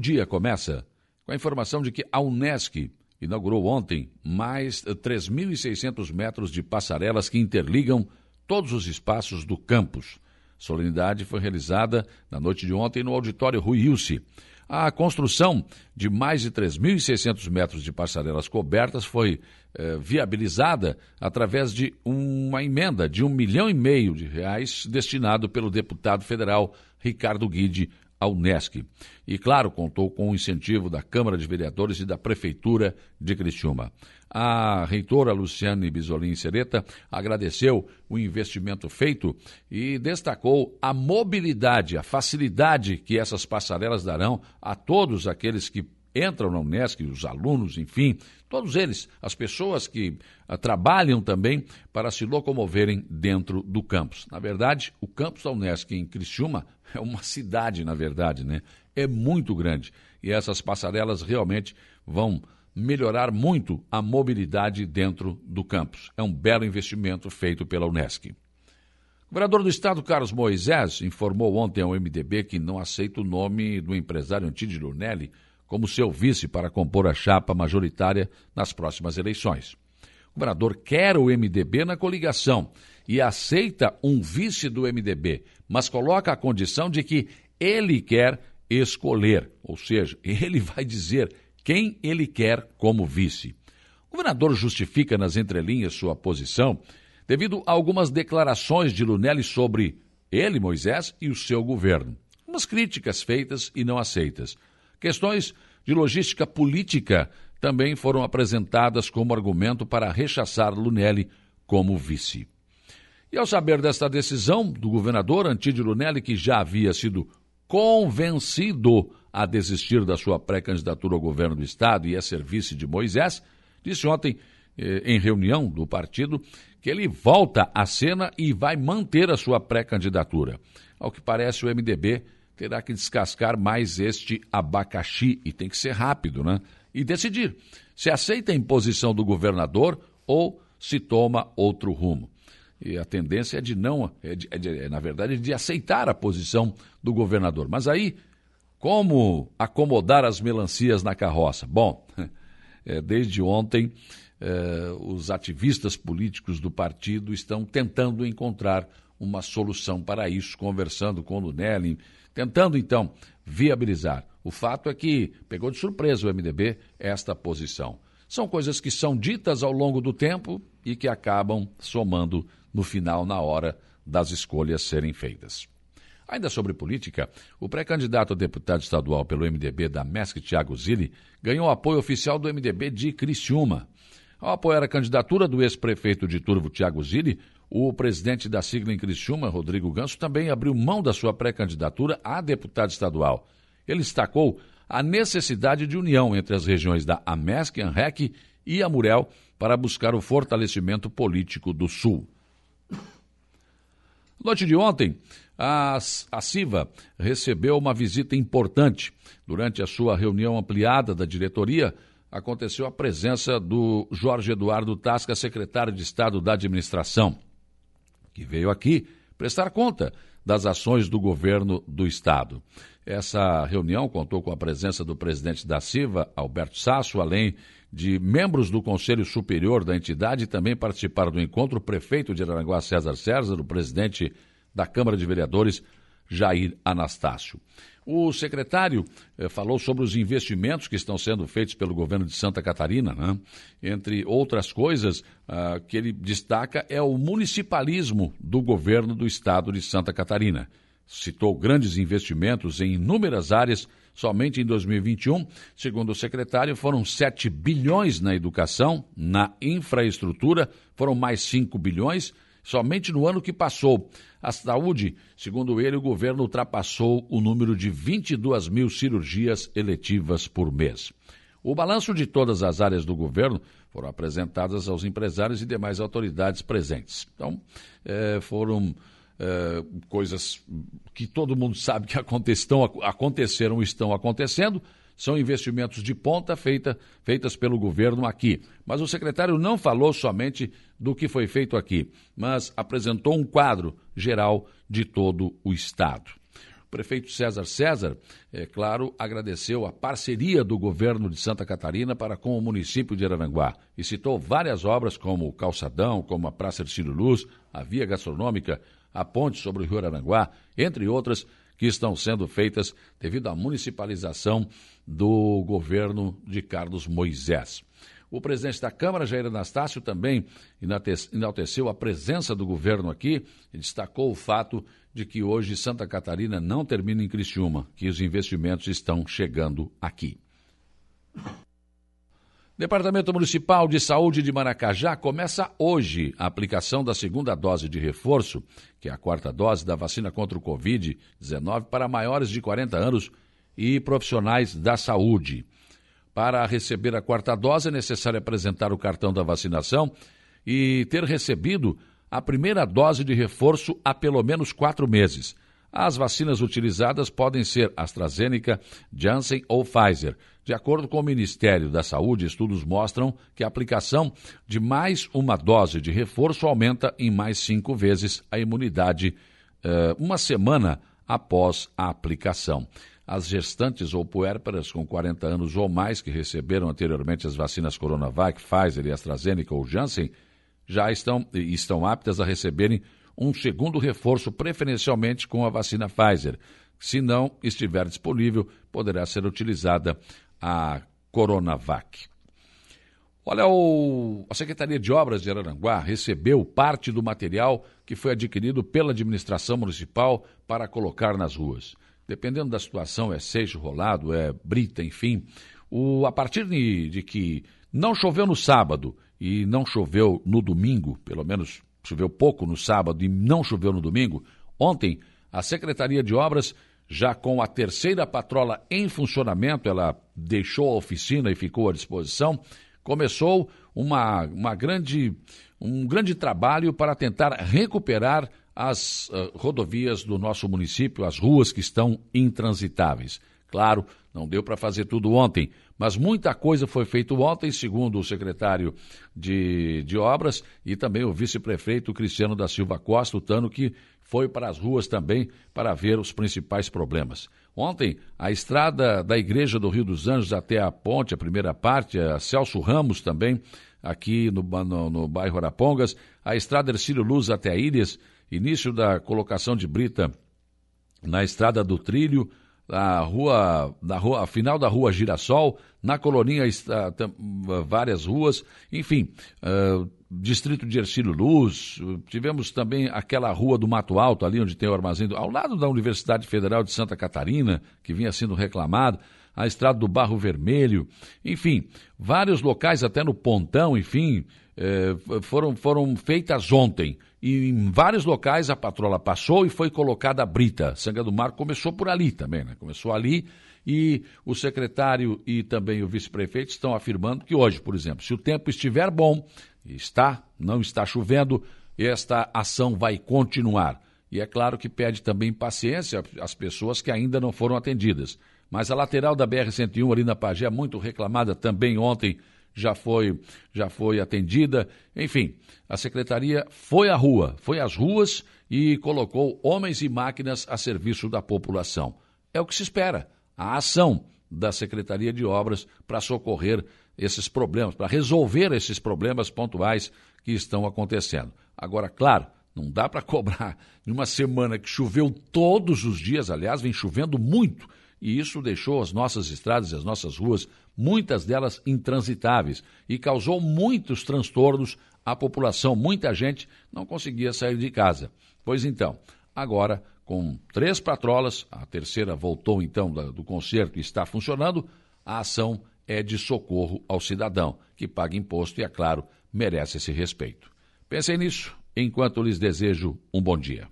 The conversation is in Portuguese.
dia começa com a informação de que a Unesc inaugurou ontem mais 3.600 metros de passarelas que interligam todos os espaços do campus. A solenidade foi realizada na noite de ontem no auditório Rui Ilse. A construção de mais de 3.600 metros de passarelas cobertas foi eh, viabilizada através de uma emenda de um milhão e meio de reais destinado pelo deputado federal Ricardo Guide à Unesc. E, claro, contou com o incentivo da Câmara de Vereadores e da Prefeitura de Criciúma. A reitora Luciane Bisolim Sereta agradeceu o investimento feito e destacou a mobilidade, a facilidade que essas passarelas darão a todos aqueles que entram na Unesc, os alunos, enfim, todos eles, as pessoas que uh, trabalham também para se locomoverem dentro do campus. Na verdade, o campus da Unesc em Criciúma é uma cidade, na verdade, né? É muito grande. E essas passarelas realmente vão melhorar muito a mobilidade dentro do campus. É um belo investimento feito pela Unesc. O governador do estado, Carlos Moisés, informou ontem ao MDB que não aceita o nome do empresário Antídio Lunelli como seu vice para compor a chapa majoritária nas próximas eleições. O governador quer o MDB na coligação e aceita um vice do MDB, mas coloca a condição de que ele quer escolher, ou seja, ele vai dizer quem ele quer como vice. O governador justifica nas entrelinhas sua posição devido a algumas declarações de Lunelli sobre ele, Moisés, e o seu governo. Umas críticas feitas e não aceitas. Questões de logística política também foram apresentadas como argumento para rechaçar Lunelli como vice. E ao saber desta decisão do governador Antídio Lunelli, que já havia sido convencido a desistir da sua pré-candidatura ao governo do Estado e a ser vice de Moisés, disse ontem, eh, em reunião do partido, que ele volta à cena e vai manter a sua pré-candidatura. Ao que parece, o MDB terá que descascar mais este abacaxi e tem que ser rápido, né? E decidir se aceita a imposição do governador ou se toma outro rumo. E a tendência é de não, é de, é de, é, na verdade, de aceitar a posição do governador. Mas aí, como acomodar as melancias na carroça? Bom, é, desde ontem, é, os ativistas políticos do partido estão tentando encontrar uma solução para isso, conversando com o Lunelli, tentando então viabilizar. O fato é que pegou de surpresa o MDB esta posição. São coisas que são ditas ao longo do tempo e que acabam somando no final, na hora das escolhas serem feitas. Ainda sobre política, o pré-candidato a deputado estadual pelo MDB da MESC, Tiago Zilli, ganhou apoio oficial do MDB de Criciúma. Ao apoiar a candidatura do ex-prefeito de Turvo, Tiago Zilli, o presidente da sigla em Criciúma, Rodrigo Ganso, também abriu mão da sua pré-candidatura a deputado estadual. Ele destacou a necessidade de união entre as regiões da Amesc, Anrec e Amurel para buscar o fortalecimento político do Sul. Noite de ontem, a, a CIVA recebeu uma visita importante. Durante a sua reunião ampliada da diretoria, aconteceu a presença do Jorge Eduardo Tasca, secretário de Estado da Administração que veio aqui prestar conta das ações do governo do Estado. Essa reunião contou com a presença do presidente da CIVA, Alberto Sasso, além de membros do Conselho Superior da entidade, também participaram do encontro o prefeito de Aranguá, César César, o presidente da Câmara de Vereadores, Jair Anastácio. O secretário eh, falou sobre os investimentos que estão sendo feitos pelo governo de Santa Catarina. Né? Entre outras coisas, ah, que ele destaca é o municipalismo do governo do estado de Santa Catarina. Citou grandes investimentos em inúmeras áreas. Somente em 2021, segundo o secretário, foram 7 bilhões na educação, na infraestrutura, foram mais 5 bilhões Somente no ano que passou, a saúde, segundo ele, o governo ultrapassou o número de 22 mil cirurgias eletivas por mês. O balanço de todas as áreas do governo foram apresentadas aos empresários e demais autoridades presentes. Então, é, foram é, coisas que todo mundo sabe que aconteceram, estão acontecendo, são investimentos de ponta feita, feitas pelo governo aqui. Mas o secretário não falou somente do que foi feito aqui, mas apresentou um quadro geral de todo o Estado. O prefeito César César, é claro, agradeceu a parceria do governo de Santa Catarina para com o município de Araranguá e citou várias obras como o Calçadão, como a Praça de Ciro Luz, a Via Gastronômica, a Ponte sobre o Rio Araranguá, entre outras, que estão sendo feitas devido à municipalização do governo de Carlos Moisés. O presidente da Câmara, Jair Anastácio, também enalteceu a presença do governo aqui e destacou o fato de que hoje Santa Catarina não termina em Criciúma, que os investimentos estão chegando aqui. Departamento Municipal de Saúde de Maracajá começa hoje a aplicação da segunda dose de reforço, que é a quarta dose da vacina contra o Covid-19 para maiores de 40 anos e profissionais da saúde. Para receber a quarta dose, é necessário apresentar o cartão da vacinação e ter recebido a primeira dose de reforço há pelo menos quatro meses. As vacinas utilizadas podem ser AstraZeneca, Janssen ou Pfizer. De acordo com o Ministério da Saúde, estudos mostram que a aplicação de mais uma dose de reforço aumenta em mais cinco vezes a imunidade uh, uma semana após a aplicação. As gestantes ou puérperas com 40 anos ou mais que receberam anteriormente as vacinas Coronavac, Pfizer e AstraZeneca ou Janssen já estão, estão aptas a receberem um segundo reforço preferencialmente com a vacina Pfizer. Se não estiver disponível, poderá ser utilizada a Coronavac. Olha, o, a Secretaria de Obras de Araranguá recebeu parte do material que foi adquirido pela administração municipal para colocar nas ruas dependendo da situação, é seixo rolado, é brita, enfim. O, a partir de, de que não choveu no sábado e não choveu no domingo, pelo menos choveu pouco no sábado e não choveu no domingo, ontem a Secretaria de Obras, já com a terceira patrola em funcionamento, ela deixou a oficina e ficou à disposição, começou uma, uma grande, um grande trabalho para tentar recuperar as uh, rodovias do nosso município, as ruas que estão intransitáveis. Claro, não deu para fazer tudo ontem, mas muita coisa foi feita ontem, segundo o secretário de, de Obras e também o vice-prefeito Cristiano da Silva Costa, o Tano, que foi para as ruas também para ver os principais problemas. Ontem, a estrada da Igreja do Rio dos Anjos até a ponte, a primeira parte, a Celso Ramos também, aqui no, no, no bairro Arapongas, a estrada Ercílio Luz até a Ilhas, início da colocação de brita na estrada do trilho, na rua, na rua, final da rua Girassol, na colonia está, várias ruas, enfim, uh, distrito de Ercílio Luz, tivemos também aquela rua do Mato Alto, ali onde tem o armazém, do, ao lado da Universidade Federal de Santa Catarina, que vinha sendo reclamado, a estrada do Barro Vermelho, enfim, vários locais, até no Pontão, enfim, eh, foram, foram feitas ontem. E em vários locais a patrola passou e foi colocada a brita. Sanga do Mar começou por ali também, né? Começou ali e o secretário e também o vice-prefeito estão afirmando que hoje, por exemplo, se o tempo estiver bom, está, não está chovendo, esta ação vai continuar. E é claro que pede também paciência às pessoas que ainda não foram atendidas. Mas a lateral da BR-101 ali na Pagé, muito reclamada também ontem já foi, já foi atendida. Enfim, a secretaria foi à rua, foi às ruas e colocou homens e máquinas a serviço da população. É o que se espera, a ação da Secretaria de Obras para socorrer esses problemas, para resolver esses problemas pontuais que estão acontecendo. Agora, claro, não dá para cobrar de uma semana que choveu todos os dias, aliás, vem chovendo muito e isso deixou as nossas estradas e as nossas ruas, muitas delas intransitáveis, e causou muitos transtornos à população. Muita gente não conseguia sair de casa. Pois então, agora, com três patrolas, a terceira voltou então do concerto e está funcionando, a ação é de socorro ao cidadão, que paga imposto e, é claro, merece esse respeito. Pensem nisso enquanto lhes desejo um bom dia.